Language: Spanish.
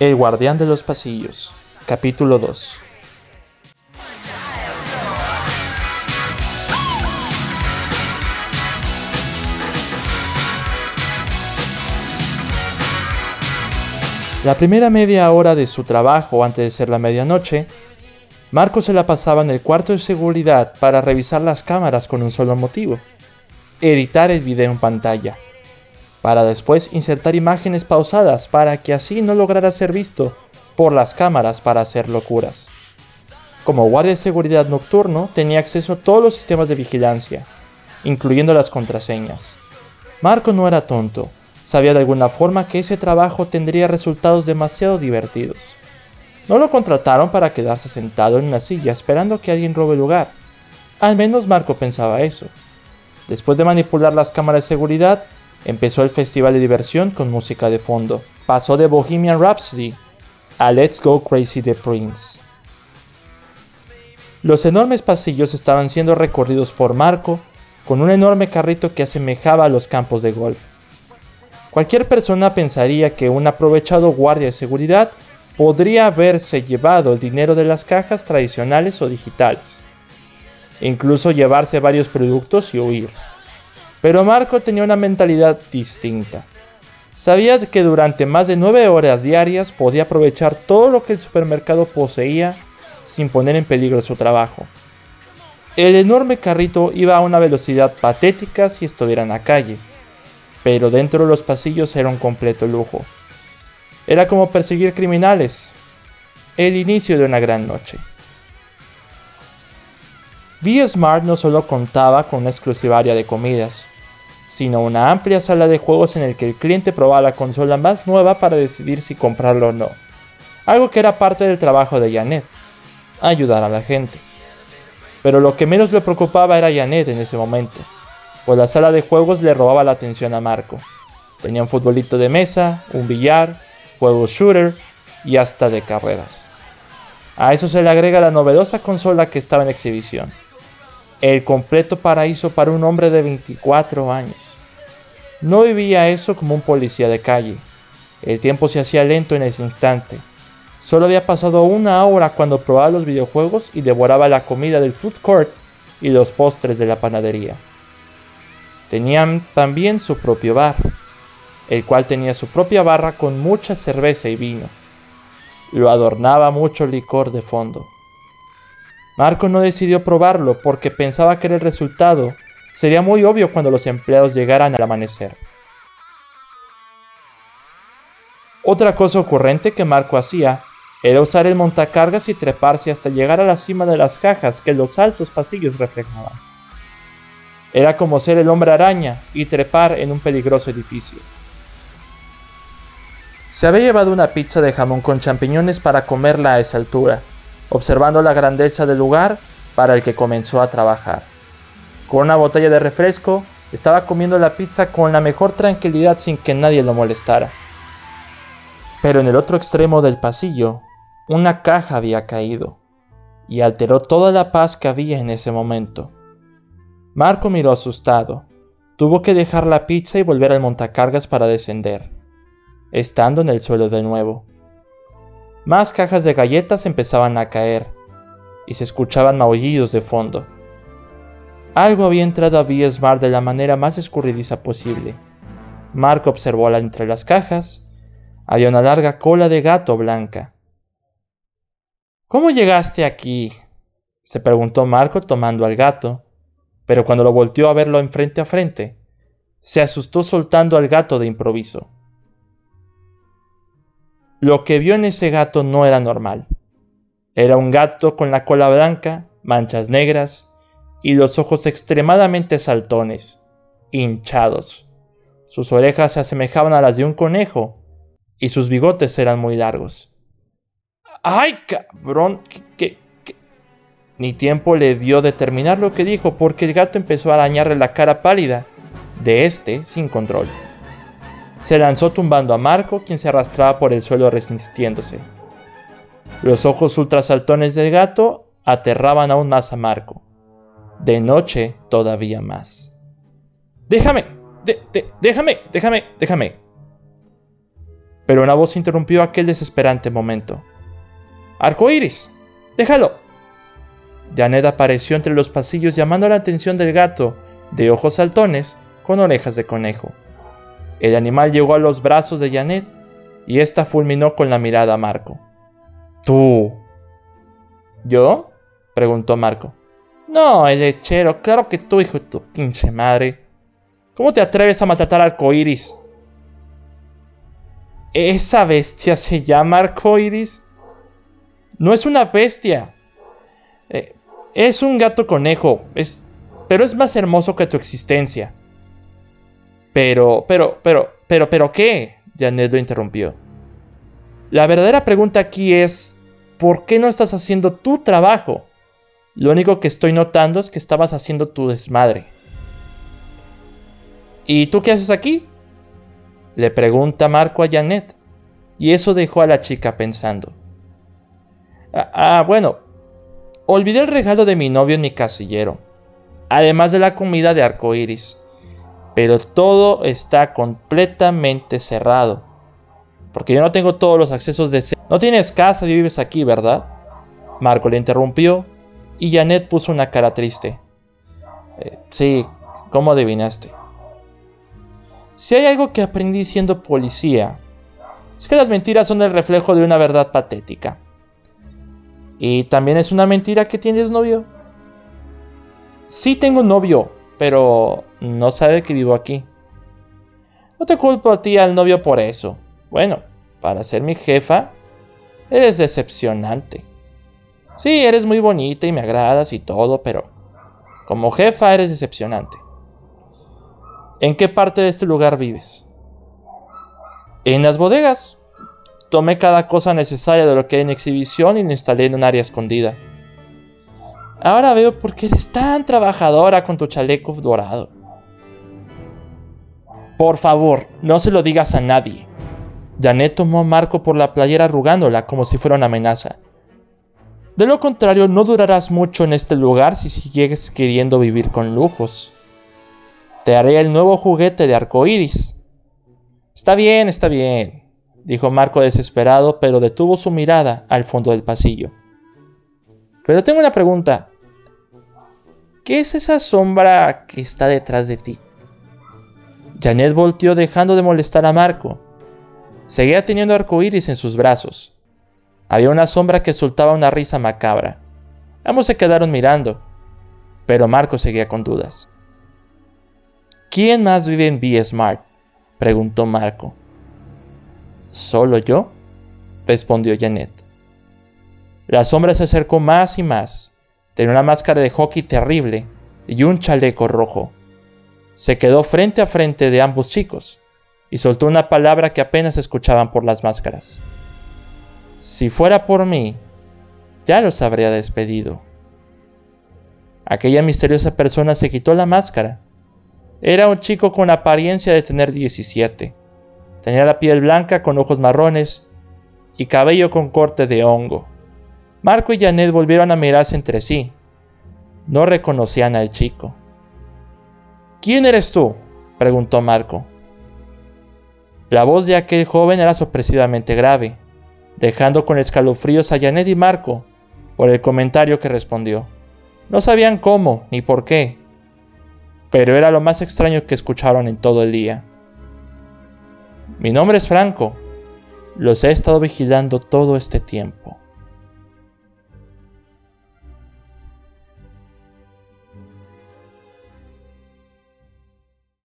El guardián de los pasillos, capítulo 2. La primera media hora de su trabajo antes de ser la medianoche, Marco se la pasaba en el cuarto de seguridad para revisar las cámaras con un solo motivo, editar el video en pantalla, para después insertar imágenes pausadas para que así no lograra ser visto por las cámaras para hacer locuras. Como guardia de seguridad nocturno tenía acceso a todos los sistemas de vigilancia, incluyendo las contraseñas. Marco no era tonto Sabía de alguna forma que ese trabajo tendría resultados demasiado divertidos. No lo contrataron para quedarse sentado en una silla esperando que alguien robe lugar. Al menos Marco pensaba eso. Después de manipular las cámaras de seguridad, empezó el festival de diversión con música de fondo. Pasó de Bohemian Rhapsody a Let's Go Crazy the Prince. Los enormes pasillos estaban siendo recorridos por Marco con un enorme carrito que asemejaba a los campos de golf. Cualquier persona pensaría que un aprovechado guardia de seguridad podría haberse llevado el dinero de las cajas tradicionales o digitales, incluso llevarse varios productos y huir. Pero Marco tenía una mentalidad distinta. Sabía que durante más de nueve horas diarias podía aprovechar todo lo que el supermercado poseía sin poner en peligro su trabajo. El enorme carrito iba a una velocidad patética si estuviera en la calle pero dentro de los pasillos era un completo lujo. Era como perseguir criminales. El inicio de una gran noche. V-Smart no solo contaba con una exclusiva área de comidas, sino una amplia sala de juegos en el que el cliente probaba la consola más nueva para decidir si comprarlo o no. Algo que era parte del trabajo de Janet, ayudar a la gente. Pero lo que menos le preocupaba era Janet en ese momento pues la sala de juegos le robaba la atención a Marco. Tenía un futbolito de mesa, un billar, juegos shooter y hasta de carreras. A eso se le agrega la novedosa consola que estaba en exhibición. El completo paraíso para un hombre de 24 años. No vivía eso como un policía de calle. El tiempo se hacía lento en ese instante. Solo había pasado una hora cuando probaba los videojuegos y devoraba la comida del food court y los postres de la panadería. Tenían también su propio bar, el cual tenía su propia barra con mucha cerveza y vino. Lo adornaba mucho licor de fondo. Marco no decidió probarlo porque pensaba que el resultado sería muy obvio cuando los empleados llegaran al amanecer. Otra cosa ocurrente que Marco hacía era usar el montacargas y treparse hasta llegar a la cima de las cajas que los altos pasillos reflejaban. Era como ser el hombre araña y trepar en un peligroso edificio. Se había llevado una pizza de jamón con champiñones para comerla a esa altura, observando la grandeza del lugar para el que comenzó a trabajar. Con una botella de refresco, estaba comiendo la pizza con la mejor tranquilidad sin que nadie lo molestara. Pero en el otro extremo del pasillo, una caja había caído, y alteró toda la paz que había en ese momento. Marco miró asustado. Tuvo que dejar la pizza y volver al montacargas para descender, estando en el suelo de nuevo. Más cajas de galletas empezaban a caer, y se escuchaban maullidos de fondo. Algo había entrado a V-Smart de la manera más escurridiza posible. Marco observó entre las cajas. Había una larga cola de gato blanca. ¿Cómo llegaste aquí? se preguntó Marco tomando al gato pero cuando lo volteó a verlo en frente a frente, se asustó soltando al gato de improviso. Lo que vio en ese gato no era normal. Era un gato con la cola blanca, manchas negras y los ojos extremadamente saltones, hinchados. Sus orejas se asemejaban a las de un conejo y sus bigotes eran muy largos. ¡Ay, cabrón! ¿Qué, ni tiempo le dio de terminar lo que dijo porque el gato empezó a arañarle la cara pálida de este sin control. Se lanzó tumbando a Marco, quien se arrastraba por el suelo resistiéndose. Los ojos ultrasaltones del gato aterraban aún más a Marco. De noche todavía más. Déjame, déjame, déjame, déjame. Pero una voz interrumpió aquel desesperante momento. ¡Arcoíris! ¡Déjalo! Janet apareció entre los pasillos llamando la atención del gato, de ojos saltones, con orejas de conejo. El animal llegó a los brazos de Janet y ésta fulminó con la mirada a Marco. Tú. ¿Yo? preguntó Marco. No, el lechero, claro que tú, hijo de tu pinche madre. ¿Cómo te atreves a maltratar al arcoíris? ¿Esa bestia se llama arcoíris? No es una bestia. Eh, es un gato conejo, es, pero es más hermoso que tu existencia. Pero, pero, pero, pero, pero, ¿qué? Janet lo interrumpió. La verdadera pregunta aquí es, ¿por qué no estás haciendo tu trabajo? Lo único que estoy notando es que estabas haciendo tu desmadre. ¿Y tú qué haces aquí? Le pregunta Marco a Janet, y eso dejó a la chica pensando. Ah, ah, bueno, olvidé el regalo de mi novio en mi casillero, además de la comida de arco iris pero todo está completamente cerrado. Porque yo no tengo todos los accesos de... No tienes casa y vives aquí, ¿verdad? Marco le interrumpió y Janet puso una cara triste. Eh, sí, ¿cómo adivinaste? Si hay algo que aprendí siendo policía, es que las mentiras son el reflejo de una verdad patética. Y también es una mentira que tienes novio. Sí tengo novio, pero no sabe que vivo aquí. No te culpo a ti al novio por eso. Bueno, para ser mi jefa, eres decepcionante. Sí, eres muy bonita y me agradas y todo, pero como jefa eres decepcionante. ¿En qué parte de este lugar vives? En las bodegas. Tomé cada cosa necesaria de lo que hay en exhibición y lo instalé en un área escondida. Ahora veo por qué eres tan trabajadora con tu chaleco dorado. Por favor, no se lo digas a nadie. Janet tomó a Marco por la playera arrugándola como si fuera una amenaza. De lo contrario, no durarás mucho en este lugar si sigues queriendo vivir con lujos. Te haré el nuevo juguete de arco iris. Está bien, está bien, dijo Marco desesperado, pero detuvo su mirada al fondo del pasillo. Pero tengo una pregunta. ¿Qué es esa sombra que está detrás de ti? Janet volteó dejando de molestar a Marco. Seguía teniendo arcoíris en sus brazos. Había una sombra que soltaba una risa macabra. Ambos se quedaron mirando, pero Marco seguía con dudas. ¿Quién más vive en B Smart? preguntó Marco. ¿Solo yo? respondió Janet. La sombra se acercó más y más. Tenía una máscara de hockey terrible y un chaleco rojo. Se quedó frente a frente de ambos chicos y soltó una palabra que apenas escuchaban por las máscaras. Si fuera por mí, ya los habría despedido. Aquella misteriosa persona se quitó la máscara. Era un chico con apariencia de tener 17. Tenía la piel blanca con ojos marrones y cabello con corte de hongo. Marco y Janet volvieron a mirarse entre sí. No reconocían al chico. ¿Quién eres tú? preguntó Marco. La voz de aquel joven era sorpresivamente grave, dejando con escalofríos a Janet y Marco por el comentario que respondió. No sabían cómo ni por qué, pero era lo más extraño que escucharon en todo el día. Mi nombre es Franco. Los he estado vigilando todo este tiempo.